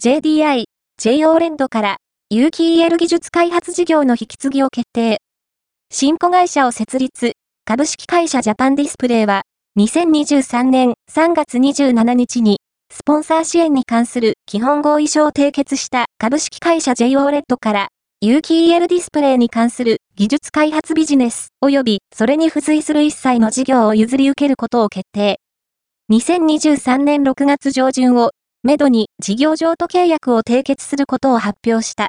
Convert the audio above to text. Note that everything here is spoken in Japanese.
JDI、JO レンドから有機 EL 技術開発事業の引き継ぎを決定。新子会社を設立、株式会社ジャパンディスプレイは、2023年3月27日に、スポンサー支援に関する基本合意書を締結した株式会社 JO レッドから、有機 EL ディスプレイに関する技術開発ビジネス及びそれに付随する一切の事業を譲り受けることを決定。2023年6月上旬を、めどに事業譲渡契約を締結することを発表した。